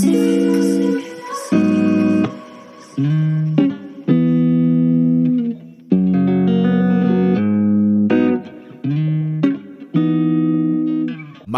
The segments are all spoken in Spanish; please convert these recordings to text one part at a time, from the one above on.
see.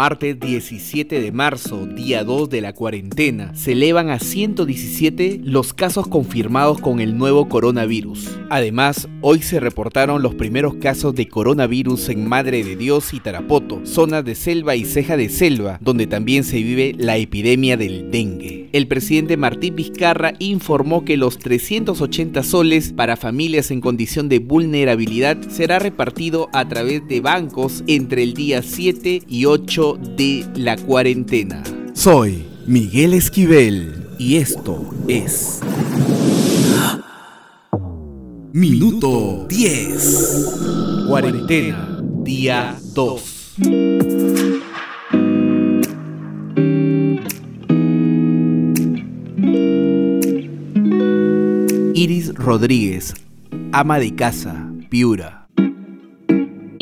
Martes 17 de marzo, día 2 de la cuarentena, se elevan a 117 los casos confirmados con el nuevo coronavirus. Además, hoy se reportaron los primeros casos de coronavirus en Madre de Dios y Tarapoto, zonas de selva y ceja de selva, donde también se vive la epidemia del dengue. El presidente Martín Vizcarra informó que los 380 soles para familias en condición de vulnerabilidad será repartido a través de bancos entre el día 7 y 8 de la cuarentena. Soy Miguel Esquivel y esto es Minuto 10. Cuarentena, día 2. Iris Rodríguez, ama de casa, Piura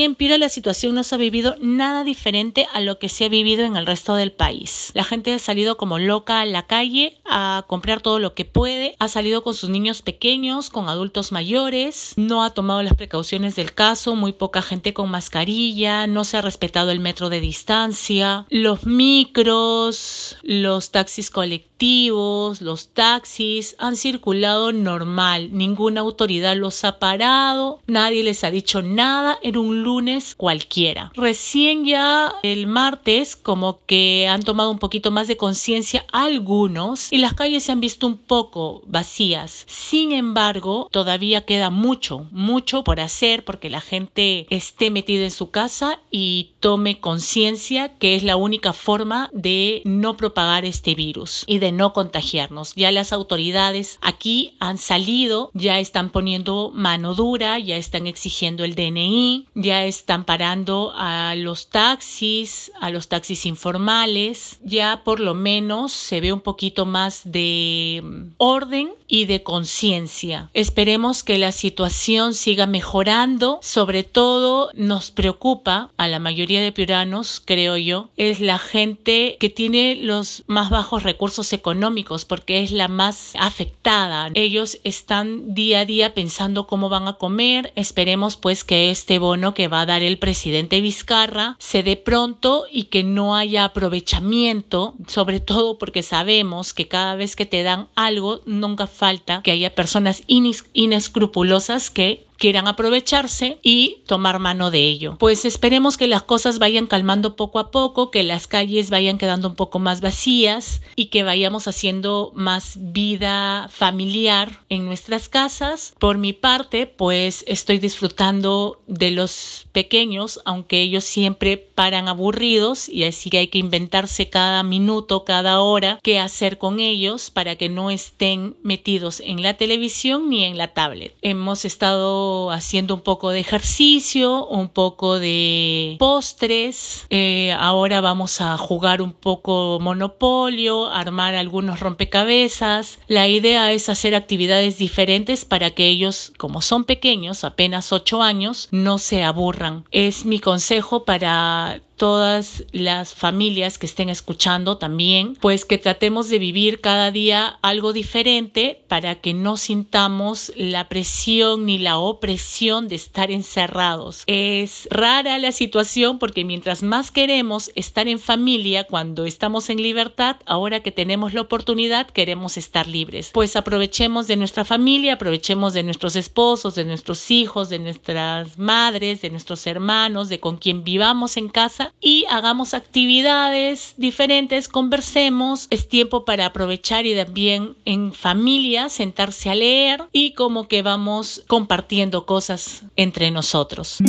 en Piura la situación no se ha vivido nada diferente a lo que se ha vivido en el resto del país. La gente ha salido como loca a la calle a comprar todo lo que puede, ha salido con sus niños pequeños, con adultos mayores, no ha tomado las precauciones del caso, muy poca gente con mascarilla, no se ha respetado el metro de distancia, los micros, los taxis colectivos, los taxis han circulado normal, ninguna autoridad los ha parado, nadie les ha dicho nada, era un lunes cualquiera. Recién ya el martes como que han tomado un poquito más de conciencia algunos y las calles se han visto un poco vacías. Sin embargo, todavía queda mucho, mucho por hacer porque la gente esté metida en su casa y tome conciencia que es la única forma de no propagar este virus y de no contagiarnos. Ya las autoridades aquí han salido, ya están poniendo mano dura, ya están exigiendo el DNI, ya están parando a los taxis, a los taxis informales, ya por lo menos se ve un poquito más de mm, orden y de conciencia. Esperemos que la situación siga mejorando, sobre todo nos preocupa a la mayoría de piuranos, creo yo, es la gente que tiene los más bajos recursos económicos porque es la más afectada. Ellos están día a día pensando cómo van a comer. Esperemos pues que este bono que va a dar el presidente Vizcarra se dé pronto y que no haya aprovechamiento, sobre todo porque sabemos que cada vez que te dan algo, nunca falta que haya personas inescrupulosas que quieran aprovecharse y tomar mano de ello. Pues esperemos que las cosas vayan calmando poco a poco, que las calles vayan quedando un poco más vacías y que vayamos haciendo más vida familiar en nuestras casas. Por mi parte, pues estoy disfrutando de los pequeños, aunque ellos siempre paran aburridos y así que hay que inventarse cada minuto, cada hora qué hacer con ellos para que no estén metidos en la televisión ni en la tablet. Hemos estado haciendo un poco de ejercicio, un poco de postres. Eh, ahora vamos a jugar un poco monopolio, armar algunos rompecabezas. La idea es hacer actividades diferentes para que ellos, como son pequeños, apenas 8 años, no se aburran. Es mi consejo para todas las familias que estén escuchando también, pues que tratemos de vivir cada día algo diferente para que no sintamos la presión ni la opresión de estar encerrados. Es rara la situación porque mientras más queremos estar en familia cuando estamos en libertad, ahora que tenemos la oportunidad queremos estar libres. Pues aprovechemos de nuestra familia, aprovechemos de nuestros esposos, de nuestros hijos, de nuestras madres, de nuestros hermanos, de con quien vivamos en casa y hagamos actividades diferentes, conversemos, es tiempo para aprovechar y también en familia sentarse a leer y como que vamos compartiendo cosas entre nosotros.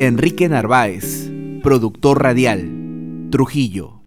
Enrique Narváez, productor radial, Trujillo.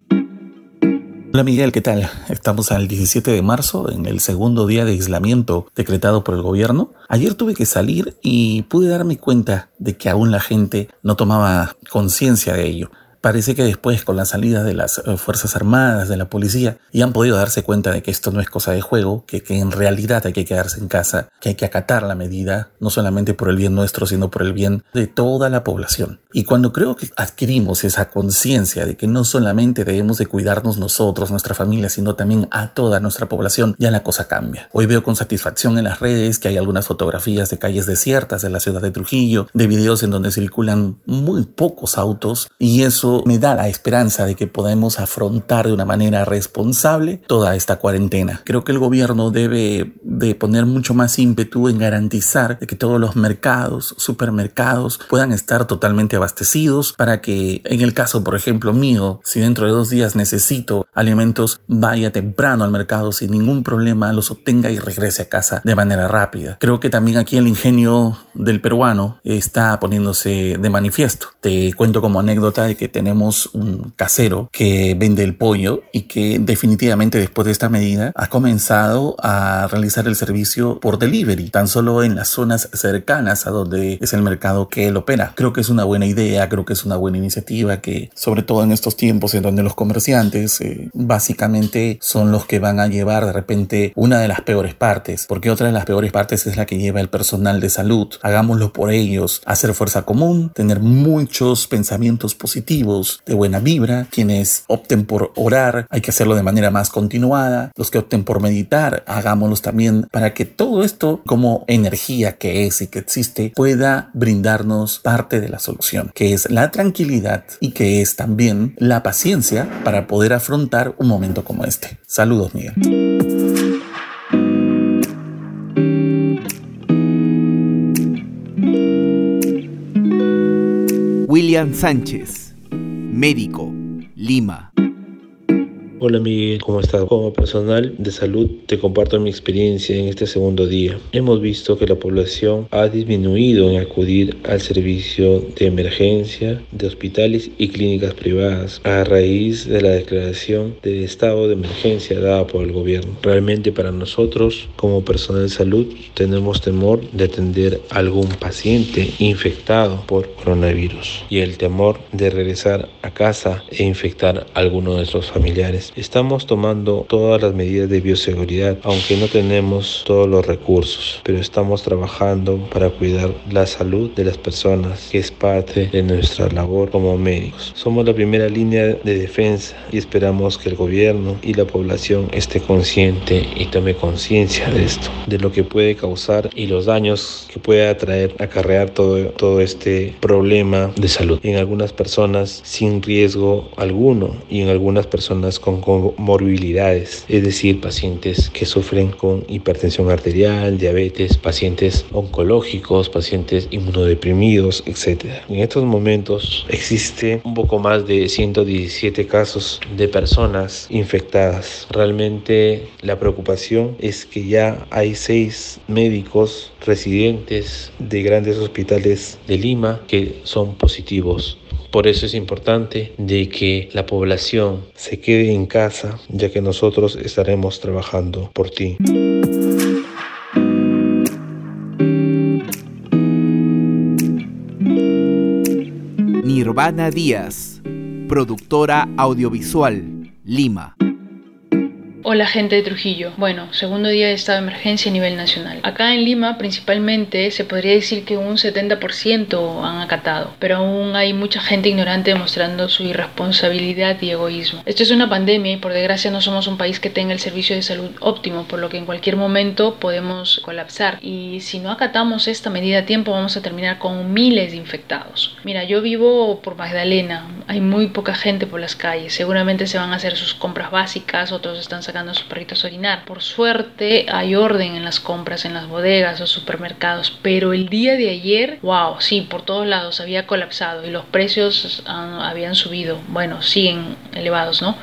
Hola Miguel, ¿qué tal? Estamos al 17 de marzo, en el segundo día de aislamiento decretado por el gobierno. Ayer tuve que salir y pude darme cuenta de que aún la gente no tomaba conciencia de ello. Parece que después, con la salida de las eh, Fuerzas Armadas, de la policía, ya han podido darse cuenta de que esto no es cosa de juego, que, que en realidad hay que quedarse en casa, que hay que acatar la medida, no solamente por el bien nuestro, sino por el bien de toda la población. Y cuando creo que adquirimos esa conciencia de que no solamente debemos de cuidarnos nosotros, nuestra familia, sino también a toda nuestra población, ya la cosa cambia. Hoy veo con satisfacción en las redes que hay algunas fotografías de calles desiertas de la ciudad de Trujillo, de videos en donde circulan muy pocos autos y eso me da la esperanza de que podemos afrontar de una manera responsable toda esta cuarentena. Creo que el gobierno debe de poner mucho más ímpetu en garantizar de que todos los mercados, supermercados puedan estar totalmente abastecidos para que en el caso, por ejemplo, mío, si dentro de dos días necesito alimentos, vaya temprano al mercado sin ningún problema, los obtenga y regrese a casa de manera rápida. Creo que también aquí el ingenio del peruano está poniéndose de manifiesto. Te cuento como anécdota de que tenemos un casero que vende el pollo y que definitivamente después de esta medida ha comenzado a realizar el servicio por delivery, tan solo en las zonas cercanas a donde es el mercado que él opera. Creo que es una buena idea, creo que es una buena iniciativa que sobre todo en estos tiempos en donde los comerciantes eh, básicamente son los que van a llevar de repente una de las peores partes, porque otra de las peores partes es la que lleva el personal de salud. Hagámoslo por ellos, hacer fuerza común, tener muchos pensamientos positivos, de buena vibra, quienes opten por orar, hay que hacerlo de manera más continuada, los que opten por meditar, hagámoslos también para que todo esto como energía que es y que existe pueda brindarnos parte de la solución, que es la tranquilidad y que es también la paciencia para poder afrontar un momento como este. Saludos, Miguel. William Sánchez, médico, Lima. Hola Miguel, ¿cómo estás? Como personal de salud te comparto mi experiencia en este segundo día. Hemos visto que la población ha disminuido en acudir al servicio de emergencia de hospitales y clínicas privadas a raíz de la declaración del estado de emergencia dada por el gobierno. Realmente para nosotros como personal de salud tenemos temor de atender a algún paciente infectado por coronavirus y el temor de regresar a casa e infectar a alguno de nuestros familiares. Estamos tomando todas las medidas de bioseguridad, aunque no tenemos todos los recursos, pero estamos trabajando para cuidar la salud de las personas, que es parte de nuestra labor como médicos. Somos la primera línea de defensa y esperamos que el gobierno y la población esté consciente y tome conciencia de esto, de lo que puede causar y los daños que puede traer, acarrear todo, todo este problema de salud. En algunas personas sin riesgo alguno y en algunas personas con comorbilidades, es decir, pacientes que sufren con hipertensión arterial, diabetes, pacientes oncológicos, pacientes inmunodeprimidos, etc. En estos momentos existe un poco más de 117 casos de personas infectadas. Realmente la preocupación es que ya hay seis médicos residentes de grandes hospitales de Lima que son positivos por eso es importante de que la población se quede en casa, ya que nosotros estaremos trabajando por ti. Nirvana Díaz, productora audiovisual, Lima. Hola gente de Trujillo. Bueno, segundo día de estado de emergencia a nivel nacional. Acá en Lima principalmente se podría decir que un 70% han acatado, pero aún hay mucha gente ignorante demostrando su irresponsabilidad y egoísmo. Esto es una pandemia y por desgracia no somos un país que tenga el servicio de salud óptimo, por lo que en cualquier momento podemos colapsar. Y si no acatamos esta medida a tiempo vamos a terminar con miles de infectados. Mira, yo vivo por Magdalena, hay muy poca gente por las calles, seguramente se van a hacer sus compras básicas, otros están sacando a sus perritos a orinar. Por suerte hay orden en las compras, en las bodegas o supermercados, pero el día de ayer, wow, sí, por todos lados había colapsado y los precios habían subido. Bueno, siguen elevados, ¿no?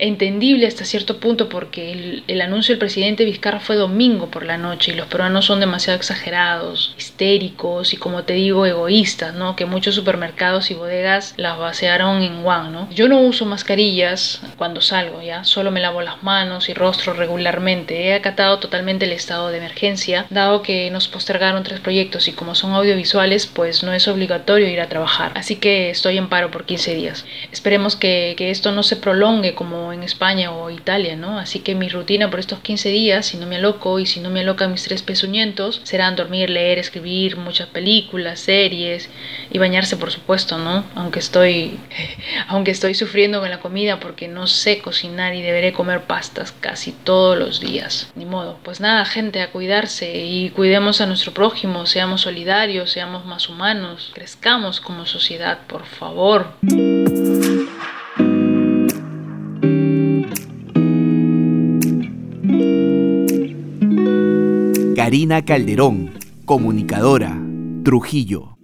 Entendible hasta cierto punto porque el, el anuncio del presidente Vizcarra fue domingo por la noche y los peruanos son demasiado exagerados, histéricos y como te digo, egoístas, ¿no? Que muchos supermercados y bodegas las vaciaron en Wuhan, ¿no? Yo no uso mascarillas cuando salgo, ¿ya? Solo me lavo las manos y rostro regularmente. He acatado totalmente el estado de emergencia, dado que nos postergaron tres proyectos y como son audiovisuales, pues no es obligatorio ir a trabajar. Así que estoy en paro por 15 días. Esperemos que, que esto no se prolongue como en España o Italia, ¿no? Así que mi rutina por estos 15 días, si no me aloco y si no me alocan mis tres pezuñentos, serán dormir, leer, escribir, muchas películas, series y bañarse por supuesto, ¿no? Aunque estoy aunque estoy sufriendo con la comida porque no sé cocinar y deberé comer casi todos los días. Ni modo. Pues nada, gente, a cuidarse y cuidemos a nuestro prójimo, seamos solidarios, seamos más humanos, crezcamos como sociedad, por favor. Karina Calderón, comunicadora, Trujillo.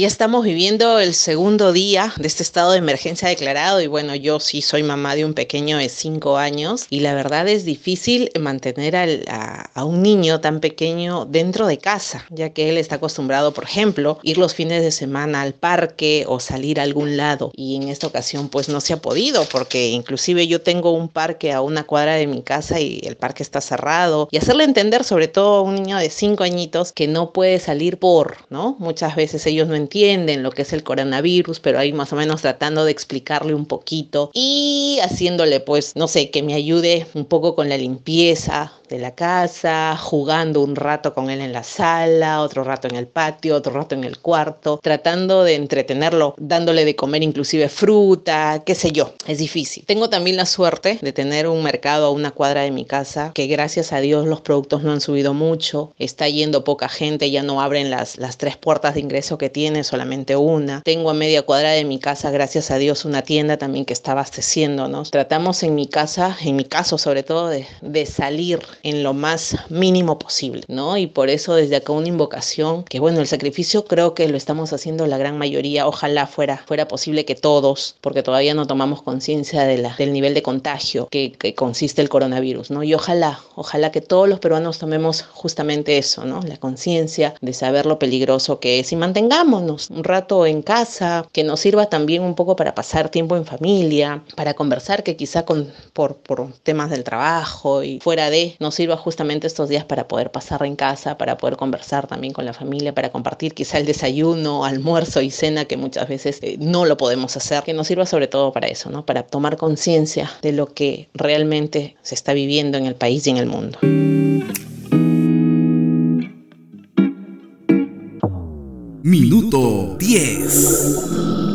Ya estamos viviendo el segundo día de este estado de emergencia declarado y bueno, yo sí soy mamá de un pequeño de 5 años y la verdad es difícil mantener a, a, un niño tan pequeño dentro de casa, ya que él está acostumbrado, por ejemplo, ir los fines de semana al parque o salir a algún lado y en esta ocasión pues no se ha podido porque inclusive yo tengo un parque a una cuadra de mi casa y el parque está cerrado y hacerle entender sobre todo a un niño de 5 añitos que no puede salir por, ¿no? Muchas veces ellos no entienden lo que es el coronavirus, pero ahí más o menos tratando de explicarle un poquito y haciéndole pues, no sé, que me ayude un poco con la limpieza de la casa, jugando un rato con él en la sala, otro rato en el patio, otro rato en el cuarto, tratando de entretenerlo, dándole de comer inclusive fruta, qué sé yo, es difícil. Tengo también la suerte de tener un mercado a una cuadra de mi casa, que gracias a Dios los productos no han subido mucho, está yendo poca gente, ya no abren las, las tres puertas de ingreso que tiene, solamente una. Tengo a media cuadra de mi casa, gracias a Dios, una tienda también que está abasteciéndonos. Tratamos en mi casa, en mi caso sobre todo, de, de salir en lo más mínimo posible, ¿no? Y por eso desde acá una invocación, que bueno, el sacrificio creo que lo estamos haciendo la gran mayoría, ojalá fuera, fuera posible que todos, porque todavía no tomamos conciencia de del nivel de contagio que, que consiste el coronavirus, ¿no? Y ojalá, ojalá que todos los peruanos tomemos justamente eso, ¿no? La conciencia de saber lo peligroso que es y mantengámonos un rato en casa, que nos sirva también un poco para pasar tiempo en familia, para conversar, que quizá con, por, por temas del trabajo y fuera de, nos sirva justamente estos días para poder pasar en casa, para poder conversar también con la familia, para compartir quizá el desayuno, almuerzo y cena que muchas veces eh, no lo podemos hacer, que nos sirva sobre todo para eso, ¿no? Para tomar conciencia de lo que realmente se está viviendo en el país y en el mundo. Minuto 10.